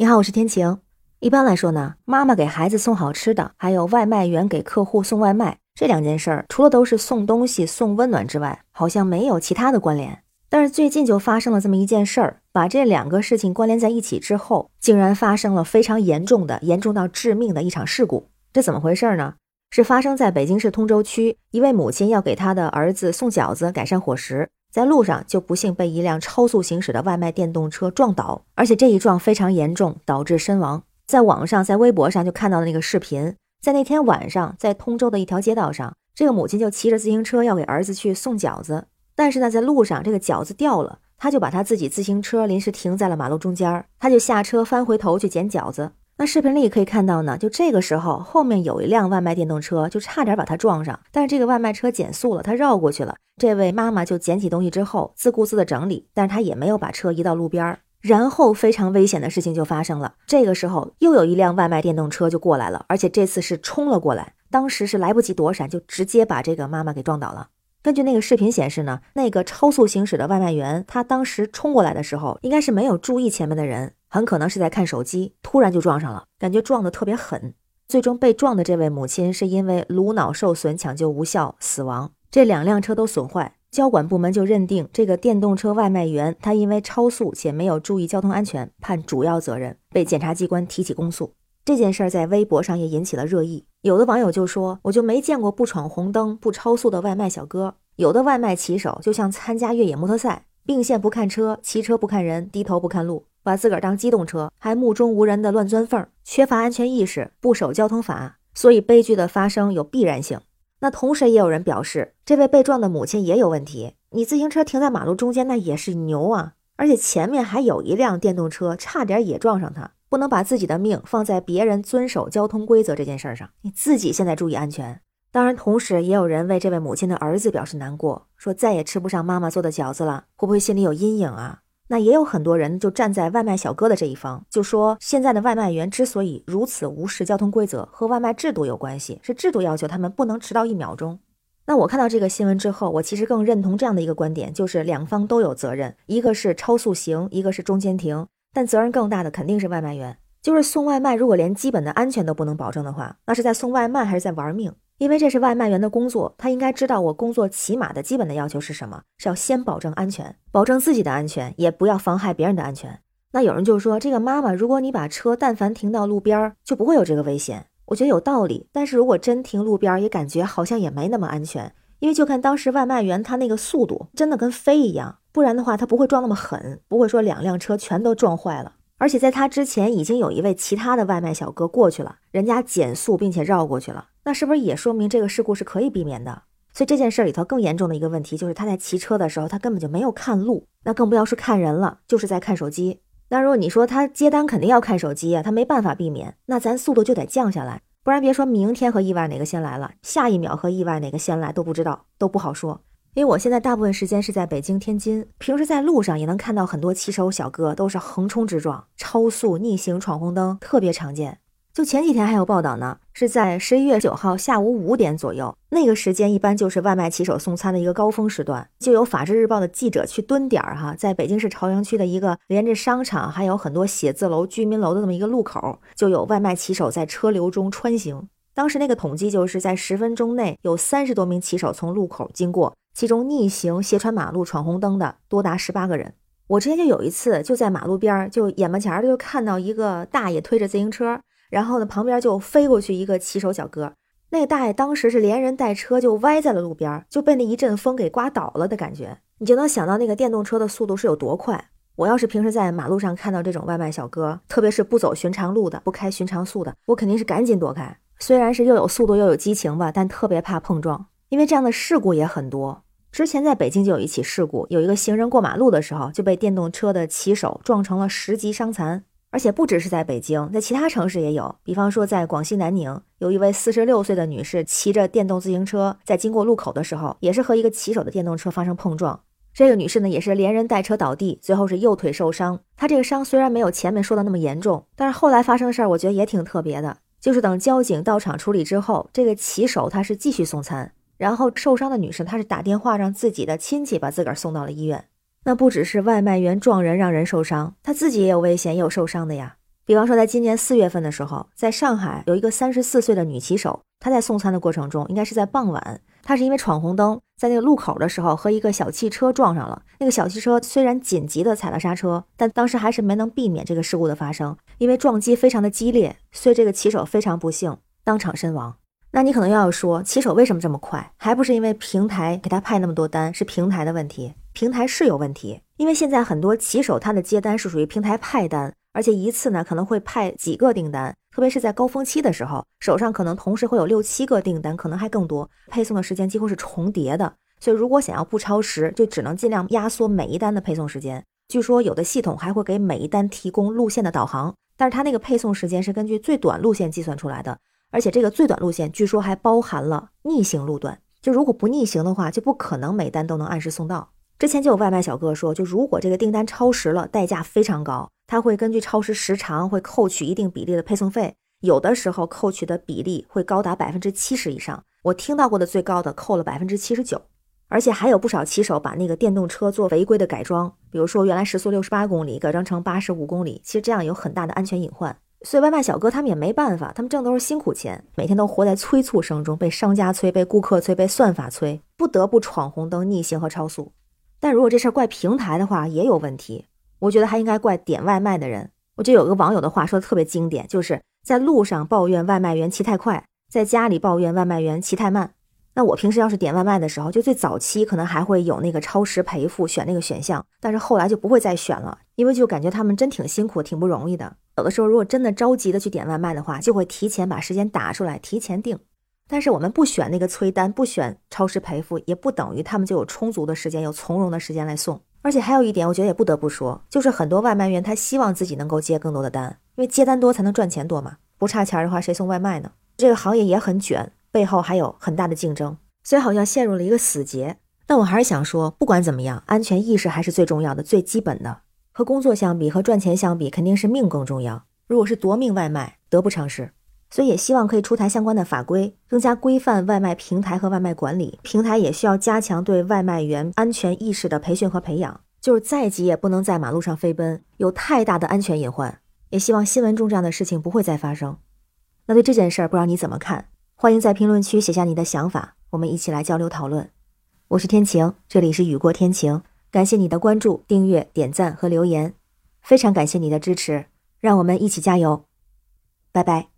你好，我是天晴。一般来说呢，妈妈给孩子送好吃的，还有外卖员给客户送外卖这两件事儿，除了都是送东西、送温暖之外，好像没有其他的关联。但是最近就发生了这么一件事儿，把这两个事情关联在一起之后，竟然发生了非常严重的、严重到致命的一场事故。这怎么回事呢？是发生在北京市通州区，一位母亲要给她的儿子送饺子，改善伙食。在路上就不幸被一辆超速行驶的外卖电动车撞倒，而且这一撞非常严重，导致身亡。在网上，在微博上就看到了那个视频。在那天晚上，在通州的一条街道上，这个母亲就骑着自行车要给儿子去送饺子，但是呢，在路上这个饺子掉了，他就把他自己自行车临时停在了马路中间，他就下车翻回头去捡饺子。那视频里可以看到呢，就这个时候后面有一辆外卖电动车，就差点把他撞上，但是这个外卖车减速了，他绕过去了。这位妈妈就捡起东西之后，自顾自的整理，但是她也没有把车移到路边儿。然后非常危险的事情就发生了，这个时候又有一辆外卖电动车就过来了，而且这次是冲了过来，当时是来不及躲闪，就直接把这个妈妈给撞倒了。根据那个视频显示呢，那个超速行驶的外卖员，他当时冲过来的时候，应该是没有注意前面的人。很可能是在看手机，突然就撞上了，感觉撞得特别狠。最终被撞的这位母亲是因为颅脑受损，抢救无效死亡。这两辆车都损坏，交管部门就认定这个电动车外卖员他因为超速且没有注意交通安全，判主要责任，被检察机关提起公诉。这件事儿在微博上也引起了热议，有的网友就说：“我就没见过不闯红灯、不超速的外卖小哥，有的外卖骑手就像参加越野摩托赛，并线不看车，骑车不看人，低头不看路。”把自个儿当机动车，还目中无人的乱钻缝，缺乏安全意识，不守交通法，所以悲剧的发生有必然性。那同时也有人表示，这位被撞的母亲也有问题。你自行车停在马路中间，那也是牛啊！而且前面还有一辆电动车，差点也撞上他。不能把自己的命放在别人遵守交通规则这件事上，你自己现在注意安全。当然，同时也有人为这位母亲的儿子表示难过，说再也吃不上妈妈做的饺子了，会不会心里有阴影啊？那也有很多人就站在外卖小哥的这一方，就说现在的外卖员之所以如此无视交通规则，和外卖制度有关系，是制度要求他们不能迟到一秒钟。那我看到这个新闻之后，我其实更认同这样的一个观点，就是两方都有责任，一个是超速行，一个是中间停，但责任更大的肯定是外卖员。就是送外卖，如果连基本的安全都不能保证的话，那是在送外卖还是在玩命？因为这是外卖员的工作，他应该知道我工作起码的基本的要求是什么，是要先保证安全，保证自己的安全，也不要妨害别人的安全。那有人就说，这个妈妈，如果你把车但凡停到路边儿，就不会有这个危险。我觉得有道理，但是如果真停路边儿，也感觉好像也没那么安全，因为就看当时外卖员他那个速度，真的跟飞一样，不然的话他不会撞那么狠，不会说两辆车全都撞坏了。而且在他之前，已经有一位其他的外卖小哥过去了，人家减速并且绕过去了。那是不是也说明这个事故是可以避免的？所以这件事里头更严重的一个问题就是他在骑车的时候，他根本就没有看路，那更不要说看人了，就是在看手机。那如果你说他接单肯定要看手机啊，他没办法避免，那咱速度就得降下来，不然别说明天和意外哪个先来了，下一秒和意外哪个先来都不知道，都不好说。因为我现在大部分时间是在北京、天津，平时在路上也能看到很多骑手小哥都是横冲直撞、超速逆行、闯红灯，特别常见。就前几天还有报道呢，是在十一月九号下午五点左右，那个时间一般就是外卖骑手送餐的一个高峰时段，就有法制日报的记者去蹲点儿哈，在北京市朝阳区的一个连着商场还有很多写字楼、居民楼的这么一个路口，就有外卖骑手在车流中穿行。当时那个统计就是在十分钟内有三十多名骑手从路口经过，其中逆行、斜穿马路、闯红灯的多达十八个人。我之前就有一次就在马路边儿，就眼巴前儿就看到一个大爷推着自行车。然后呢，旁边就飞过去一个骑手小哥，那个大爷当时是连人带车就歪在了路边，就被那一阵风给刮倒了的感觉。你就能想到那个电动车的速度是有多快。我要是平时在马路上看到这种外卖小哥，特别是不走寻常路的、不开寻常速的，我肯定是赶紧躲开。虽然是又有速度又有激情吧，但特别怕碰撞，因为这样的事故也很多。之前在北京就有一起事故，有一个行人过马路的时候就被电动车的骑手撞成了十级伤残。而且不只是在北京，在其他城市也有。比方说，在广西南宁，有一位四十六岁的女士骑着电动自行车，在经过路口的时候，也是和一个骑手的电动车发生碰撞。这个女士呢，也是连人带车倒地，最后是右腿受伤。她这个伤虽然没有前面说的那么严重，但是后来发生的事儿，我觉得也挺特别的。就是等交警到场处理之后，这个骑手他是继续送餐，然后受伤的女士她是打电话让自己的亲戚把自个儿送到了医院。那不只是外卖员撞人让人受伤，他自己也有危险，也有受伤的呀。比方说，在今年四月份的时候，在上海有一个三十四岁的女骑手，她在送餐的过程中，应该是在傍晚，她是因为闯红灯，在那个路口的时候和一个小汽车撞上了。那个小汽车虽然紧急的踩了刹车，但当时还是没能避免这个事故的发生，因为撞击非常的激烈，所以这个骑手非常不幸，当场身亡。那你可能要说，骑手为什么这么快？还不是因为平台给他派那么多单，是平台的问题。平台是有问题，因为现在很多骑手他的接单是属于平台派单。而且一次呢可能会派几个订单，特别是在高峰期的时候，手上可能同时会有六七个订单，可能还更多，配送的时间几乎是重叠的。所以如果想要不超时，就只能尽量压缩每一单的配送时间。据说有的系统还会给每一单提供路线的导航，但是它那个配送时间是根据最短路线计算出来的，而且这个最短路线据说还包含了逆行路段，就如果不逆行的话，就不可能每单都能按时送到。之前就有外卖小哥说，就如果这个订单超时了，代价非常高。他会根据超时时长会扣取一定比例的配送费，有的时候扣取的比例会高达百分之七十以上。我听到过的最高的扣了百分之七十九，而且还有不少骑手把那个电动车做违规的改装，比如说原来时速六十八公里改装成八十五公里，其实这样有很大的安全隐患。所以外卖小哥他们也没办法，他们挣都是辛苦钱，每天都活在催促声中，被商家催，被顾客催，被算法催，不得不闯红灯、逆行和超速。但如果这事儿怪平台的话，也有问题。我觉得还应该怪点外卖的人。我觉得有个网友的话说的特别经典，就是在路上抱怨外卖员骑太快，在家里抱怨外卖员骑太慢。那我平时要是点外卖的时候，就最早期可能还会有那个超时赔付选那个选项，但是后来就不会再选了，因为就感觉他们真挺辛苦、挺不容易的。有的时候如果真的着急的去点外卖的话，就会提前把时间打出来，提前定。但是我们不选那个催单，不选超时赔付，也不等于他们就有充足的时间、有从容的时间来送。而且还有一点，我觉得也不得不说，就是很多外卖员他希望自己能够接更多的单，因为接单多才能赚钱多嘛。不差钱的话，谁送外卖呢？这个行业也很卷，背后还有很大的竞争，所以好像陷入了一个死结。但我还是想说，不管怎么样，安全意识还是最重要的、最基本的。和工作相比，和赚钱相比，肯定是命更重要。如果是夺命外卖，得不偿失。所以也希望可以出台相关的法规，更加规范外卖平台和外卖管理。平台也需要加强对外卖员安全意识的培训和培养。就是再急也不能在马路上飞奔，有太大的安全隐患。也希望新闻中这样的事情不会再发生。那对这件事儿，不知道你怎么看？欢迎在评论区写下你的想法，我们一起来交流讨论。我是天晴，这里是雨过天晴。感谢你的关注、订阅、点赞和留言，非常感谢你的支持，让我们一起加油。拜拜。